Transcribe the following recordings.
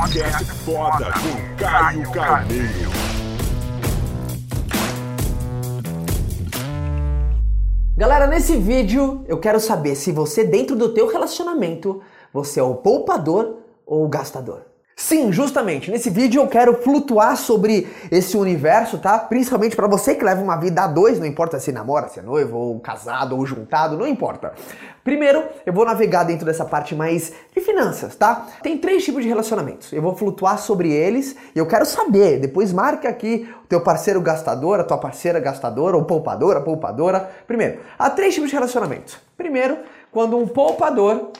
Podcast foda com Caio Carneiro. Galera, nesse vídeo eu quero saber se você dentro do teu relacionamento, você é o poupador ou o gastador. Sim, justamente. Nesse vídeo eu quero flutuar sobre esse universo, tá? Principalmente para você que leva uma vida a dois, não importa se namora, se é noivo, ou casado, ou juntado, não importa. Primeiro, eu vou navegar dentro dessa parte mais de finanças, tá? Tem três tipos de relacionamentos. Eu vou flutuar sobre eles e eu quero saber. Depois marca aqui o teu parceiro gastador, a tua parceira gastadora, ou poupadora, poupadora. Primeiro, há três tipos de relacionamentos. Primeiro, quando um poupador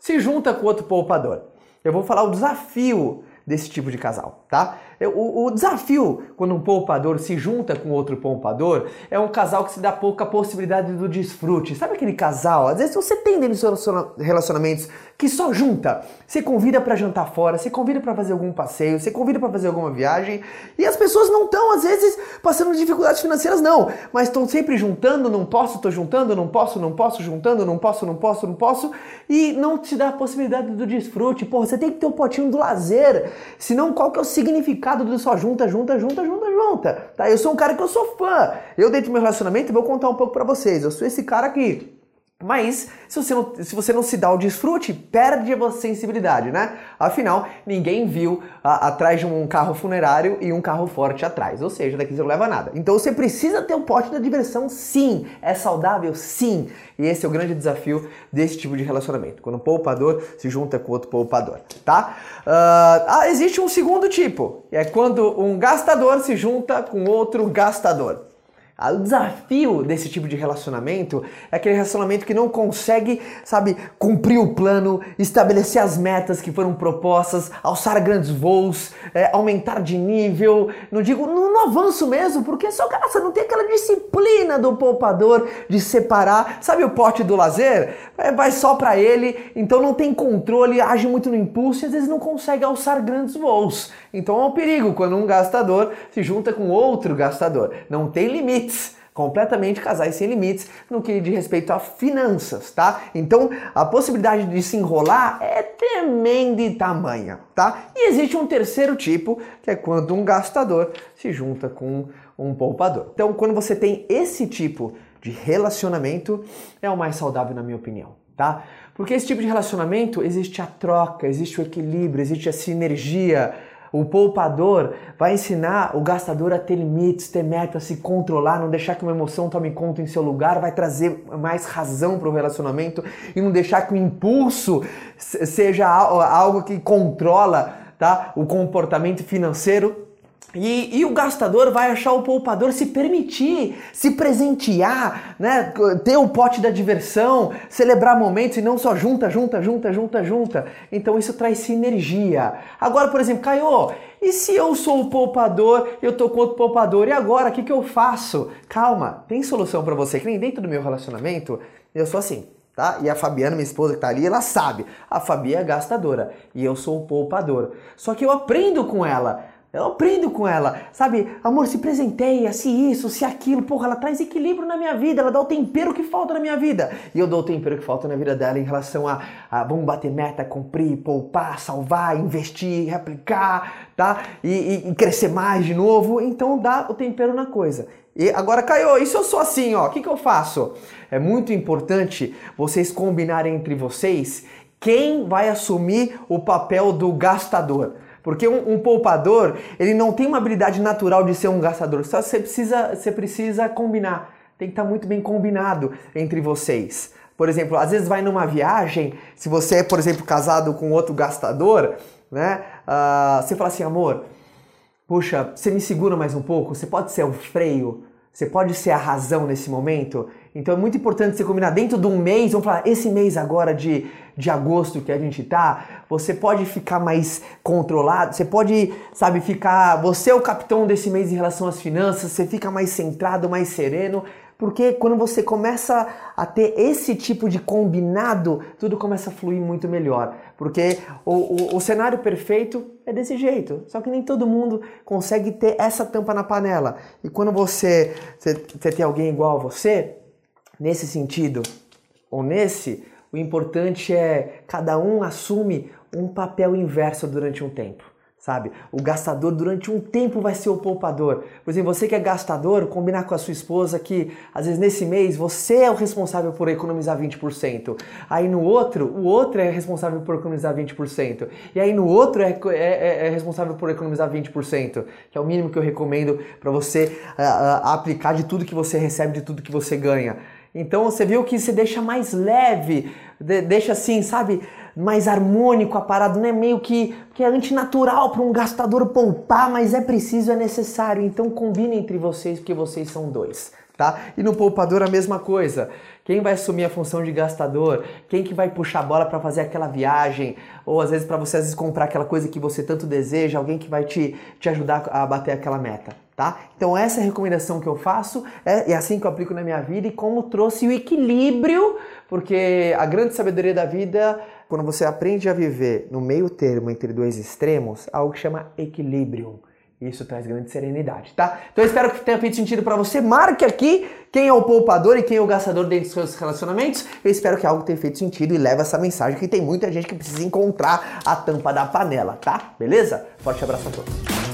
se junta com outro poupador eu vou falar o desafio desse tipo de casal, tá? O, o, desafio quando um poupador se junta com outro poupador é um casal que se dá pouca possibilidade do desfrute. Sabe aquele casal? Às vezes você tem dentro dos seus relacionamentos que só junta. Você convida para jantar fora, você convida para fazer algum passeio, você convida para fazer alguma viagem e as pessoas não estão às vezes passando dificuldades financeiras não, mas estão sempre juntando, não posso, tô juntando, não posso, não posso, juntando, não posso, não posso, não posso e não te dá a possibilidade do desfrute. Porra, você tem que ter o um potinho do lazer. Senão qual que é o significado significado do só junta, junta, junta, junta, junta. Tá? Eu sou um cara que eu sou fã. Eu dentro do meu relacionamento vou contar um pouco para vocês. Eu sou esse cara aqui mas se você, não, se você não se dá o desfrute, perde a sensibilidade, né? Afinal, ninguém viu a, atrás de um carro funerário e um carro forte atrás. Ou seja, daqui você não leva nada. Então você precisa ter um pote da diversão, sim. É saudável, sim. E esse é o grande desafio desse tipo de relacionamento. Quando um poupador se junta com outro poupador, tá? Uh, existe um segundo tipo. É quando um gastador se junta com outro gastador. O desafio desse tipo de relacionamento é aquele relacionamento que não consegue, sabe, cumprir o plano, estabelecer as metas que foram propostas, alçar grandes voos, é, aumentar de nível. Não digo no, no, avanço mesmo, porque só você não tem aquela disciplina do poupador de separar, sabe o pote do lazer? É, vai só para ele, então não tem controle, age muito no impulso e às vezes não consegue alçar grandes voos. Então é um perigo quando um gastador se junta com outro gastador. Não tem limites completamente casais sem limites no que diz respeito a finanças, tá? Então a possibilidade de se enrolar é tremenda e tamanha, tá? E existe um terceiro tipo, que é quando um gastador se junta com um poupador. Então quando você tem esse tipo de relacionamento, é o mais saudável na minha opinião, tá? Porque esse tipo de relacionamento existe a troca, existe o equilíbrio, existe a sinergia, o poupador vai ensinar o gastador a ter limites, ter metas, se controlar, não deixar que uma emoção tome conta em seu lugar, vai trazer mais razão para o relacionamento e não deixar que o impulso seja algo que controla tá, o comportamento financeiro e, e, o gastador vai achar o poupador se permitir, se presentear, né? ter o pote da diversão, celebrar momentos e não só junta, junta, junta, junta, junta. Então isso traz sinergia. Agora, por exemplo, Caio, e se eu sou o poupador, eu tô com outro poupador, e agora o que, que eu faço? Calma, tem solução para você, que nem dentro do meu relacionamento, eu sou assim. Tá? E a Fabiana, minha esposa que tá ali, ela sabe. A Fabi é gastadora e eu sou o poupador. Só que eu aprendo com ela. Eu aprendo com ela, sabe? Amor, se presenteia, se isso, se aquilo. Porra, ela traz equilíbrio na minha vida, ela dá o tempero que falta na minha vida. E eu dou o tempero que falta na vida dela em relação a, a vamos bater meta, cumprir, poupar, salvar, investir, replicar, tá? E, e, e crescer mais de novo. Então dá o tempero na coisa. E agora, Caio, e se eu sou assim, ó? O que, que eu faço? É muito importante vocês combinarem entre vocês quem vai assumir o papel do gastador. Porque um, um, poupador, ele não tem uma habilidade natural de ser um gastador. Só você precisa, você precisa combinar. Tem que estar muito bem combinado entre vocês. Por exemplo, às vezes vai numa viagem, se você é, por exemplo, casado com outro gastador, né? Uh, você fala assim, amor, puxa, você me segura mais um pouco? Você pode ser o freio? Você pode ser a razão nesse momento? Então é muito importante você combinar dentro de um mês, vamos falar, esse mês agora de, de agosto que a gente tá, você pode ficar mais controlado, você pode, sabe, ficar. Você é o capitão desse mês em relação às finanças, você fica mais centrado, mais sereno. Porque quando você começa a ter esse tipo de combinado, tudo começa a fluir muito melhor. Porque o, o, o, cenário perfeito é desse jeito. Só que nem todo mundo consegue ter essa tampa na panela. E quando você, você, você tem alguém igual a você, nesse sentido, ou nesse, O importante é cada um assume um papel inverso durante um tempo sabe? O gastador durante um tempo vai ser o poupador. Por exemplo, você que é gastador, combinar com a sua esposa que às vezes nesse mês você é o responsável por economizar 20%. Aí no outro, o outro é responsável por economizar 20%. E aí no outro é, é, é, é responsável por economizar 20%, que é o mínimo que eu recomendo para você uh, uh, aplicar de tudo que você recebe, de tudo que você ganha. Então você viu que se deixa mais leve, deixa assim, sabe, mais harmônico a parada, não é meio que, que é antinatural para um gastador poupar, mas é preciso, é necessário. Então combine entre vocês, porque vocês são dois. Tá? E no poupador a mesma coisa. Quem vai assumir a função de gastador? Quem que vai puxar a bola para fazer aquela viagem? Ou às vezes para você às vezes comprar aquela coisa que você tanto deseja, alguém que vai te, te ajudar a bater aquela meta tá? Então essa é a recomendação que eu faço, é, é assim que eu aplico na minha vida e como trouxe o equilíbrio, porque a grande sabedoria da vida, quando você aprende a viver no meio termo entre dois extremos, algo que chama equilíbrio. Isso traz grande serenidade, tá? Então eu espero que tenha feito sentido para você. Marque aqui quem é o poupador e quem é o gastador dentro dos seus relacionamentos. Eu espero que algo tenha feito sentido e leve essa mensagem que tem muita gente que precisa encontrar a tampa da panela, tá? Beleza? Forte abraço a todos.